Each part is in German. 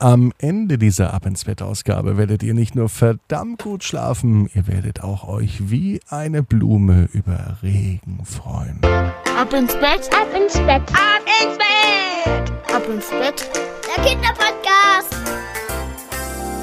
Am Ende dieser Ab ins Bett Ausgabe werdet ihr nicht nur verdammt gut schlafen, ihr werdet auch euch wie eine Blume über Regen freuen. Ab ins Bett, ab ins Bett, ab ins Bett, ab ins Bett. Der Kinderpodcast.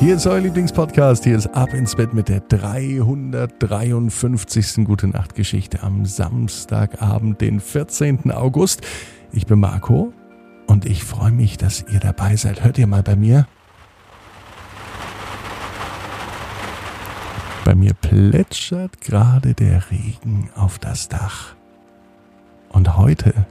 Hier ist euer Lieblingspodcast. Hier ist Ab ins Bett mit der 353. Gute Nacht Geschichte am Samstagabend, den 14. August. Ich bin Marco und ich freue mich, dass ihr dabei seid. Hört ihr mal bei mir? Bei mir plätschert gerade der Regen auf das Dach. Und heute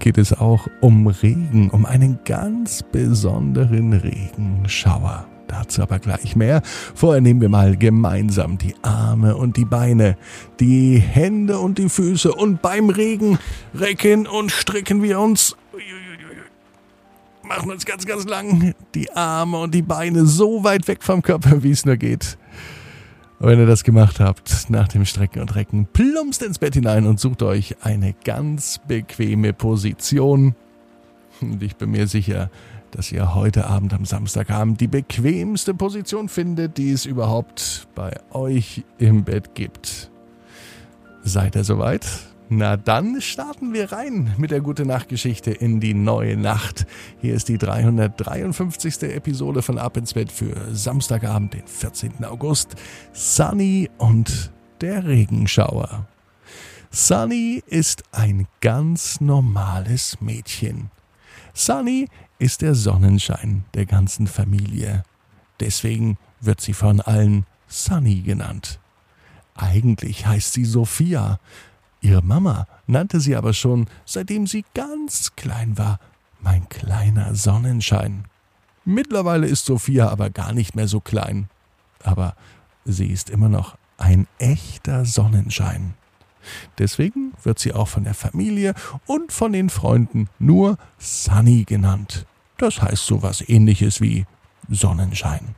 geht es auch um Regen, um einen ganz besonderen Regenschauer. Dazu aber gleich mehr. Vorher nehmen wir mal gemeinsam die Arme und die Beine, die Hände und die Füße und beim Regen recken und strecken wir uns. Machen uns ganz, ganz lang die Arme und die Beine so weit weg vom Körper, wie es nur geht. Und wenn ihr das gemacht habt, nach dem Strecken und Recken, plumpst ins Bett hinein und sucht euch eine ganz bequeme Position. Und ich bin mir sicher, dass ihr heute Abend am Samstagabend die bequemste Position findet, die es überhaupt bei euch im Bett gibt. Seid ihr soweit? Na dann starten wir rein mit der Gute Nacht Geschichte in die neue Nacht. Hier ist die 353. Episode von Ab ins Bett für Samstagabend, den 14. August. Sunny und der Regenschauer. Sunny ist ein ganz normales Mädchen. Sunny ist der Sonnenschein der ganzen Familie. Deswegen wird sie von allen Sunny genannt. Eigentlich heißt sie Sophia. Ihre Mama nannte sie aber schon, seitdem sie ganz klein war, mein kleiner Sonnenschein. Mittlerweile ist Sophia aber gar nicht mehr so klein. Aber sie ist immer noch ein echter Sonnenschein. Deswegen wird sie auch von der Familie und von den Freunden nur Sunny genannt. Das heißt sowas ähnliches wie Sonnenschein.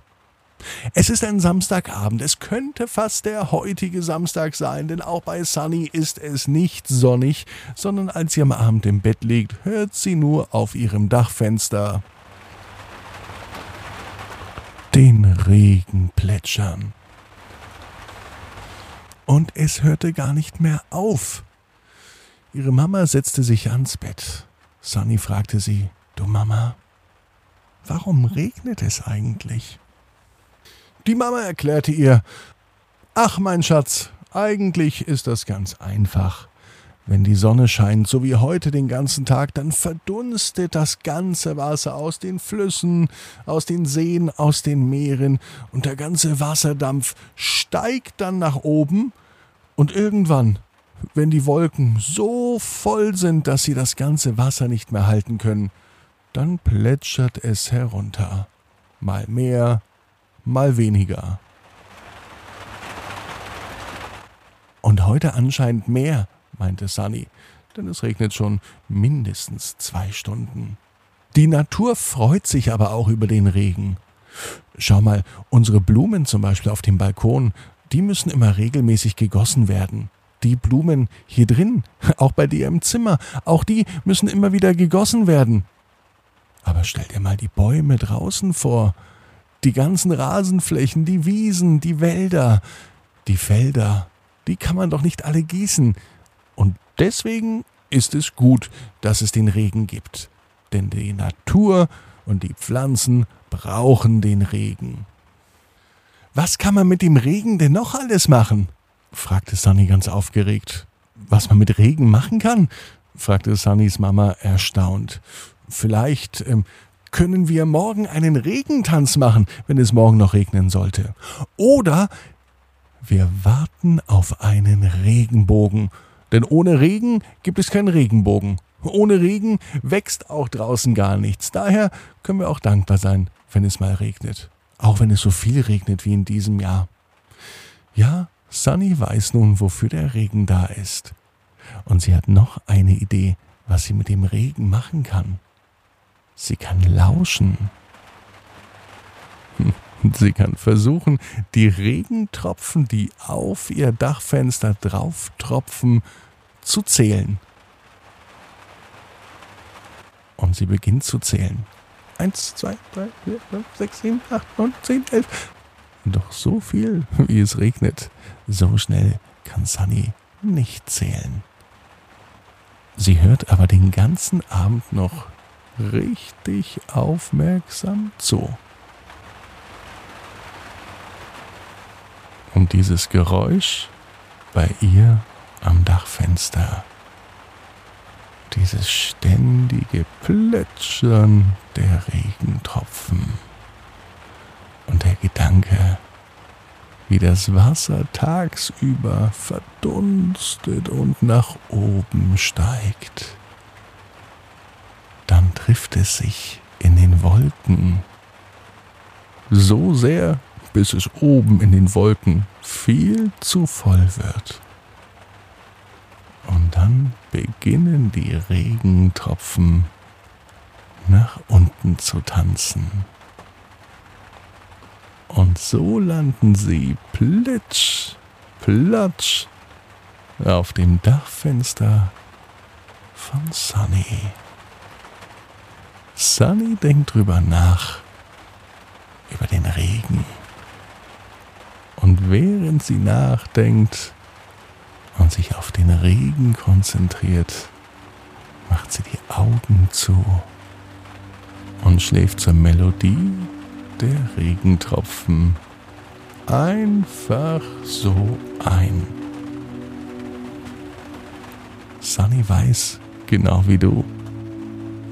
Es ist ein Samstagabend. Es könnte fast der heutige Samstag sein, denn auch bei Sunny ist es nicht sonnig, sondern als sie am Abend im Bett liegt, hört sie nur auf ihrem Dachfenster den Regen plätschern und es hörte gar nicht mehr auf. Ihre Mama setzte sich ans Bett. Sunny fragte sie, Du Mama, warum regnet es eigentlich? Die Mama erklärte ihr, Ach mein Schatz, eigentlich ist das ganz einfach. Wenn die Sonne scheint, so wie heute den ganzen Tag, dann verdunstet das ganze Wasser aus den Flüssen, aus den Seen, aus den Meeren, und der ganze Wasserdampf steigt dann nach oben, und irgendwann, wenn die Wolken so voll sind, dass sie das ganze Wasser nicht mehr halten können, dann plätschert es herunter. Mal mehr, mal weniger. Und heute anscheinend mehr, meinte Sunny, denn es regnet schon mindestens zwei Stunden. Die Natur freut sich aber auch über den Regen. Schau mal, unsere Blumen zum Beispiel auf dem Balkon, die müssen immer regelmäßig gegossen werden. Die Blumen hier drin, auch bei dir im Zimmer, auch die müssen immer wieder gegossen werden. Aber stell dir mal die Bäume draußen vor, die ganzen Rasenflächen, die Wiesen, die Wälder, die Felder, die kann man doch nicht alle gießen. Und deswegen ist es gut, dass es den Regen gibt. Denn die Natur und die Pflanzen brauchen den Regen. Was kann man mit dem Regen denn noch alles machen? fragte Sunny ganz aufgeregt. Was man mit Regen machen kann? fragte Sunnys Mama erstaunt. Vielleicht ähm, können wir morgen einen Regentanz machen, wenn es morgen noch regnen sollte. Oder wir warten auf einen Regenbogen. Denn ohne Regen gibt es keinen Regenbogen. Ohne Regen wächst auch draußen gar nichts. Daher können wir auch dankbar sein, wenn es mal regnet. Auch wenn es so viel regnet wie in diesem Jahr. Ja, Sunny weiß nun, wofür der Regen da ist. Und sie hat noch eine Idee, was sie mit dem Regen machen kann. Sie kann lauschen. Sie kann versuchen, die Regentropfen, die auf ihr Dachfenster drauf tropfen, zu zählen. Und sie beginnt zu zählen. Eins, zwei, drei, vier, fünf, sechs, sieben, acht, neun, zehn, elf. Doch so viel, wie es regnet, so schnell kann Sunny nicht zählen. Sie hört aber den ganzen Abend noch richtig aufmerksam zu. Und dieses Geräusch bei ihr am Dachfenster, dieses ständige Plätschern der Regentropfen und der Gedanke, wie das Wasser tagsüber verdunstet und nach oben steigt. Trifft es sich in den Wolken. So sehr, bis es oben in den Wolken viel zu voll wird. Und dann beginnen die Regentropfen nach unten zu tanzen. Und so landen sie plitsch, platsch auf dem Dachfenster von Sunny. Sunny denkt drüber nach, über den Regen. Und während sie nachdenkt und sich auf den Regen konzentriert, macht sie die Augen zu und schläft zur Melodie der Regentropfen einfach so ein. Sunny weiß, genau wie du,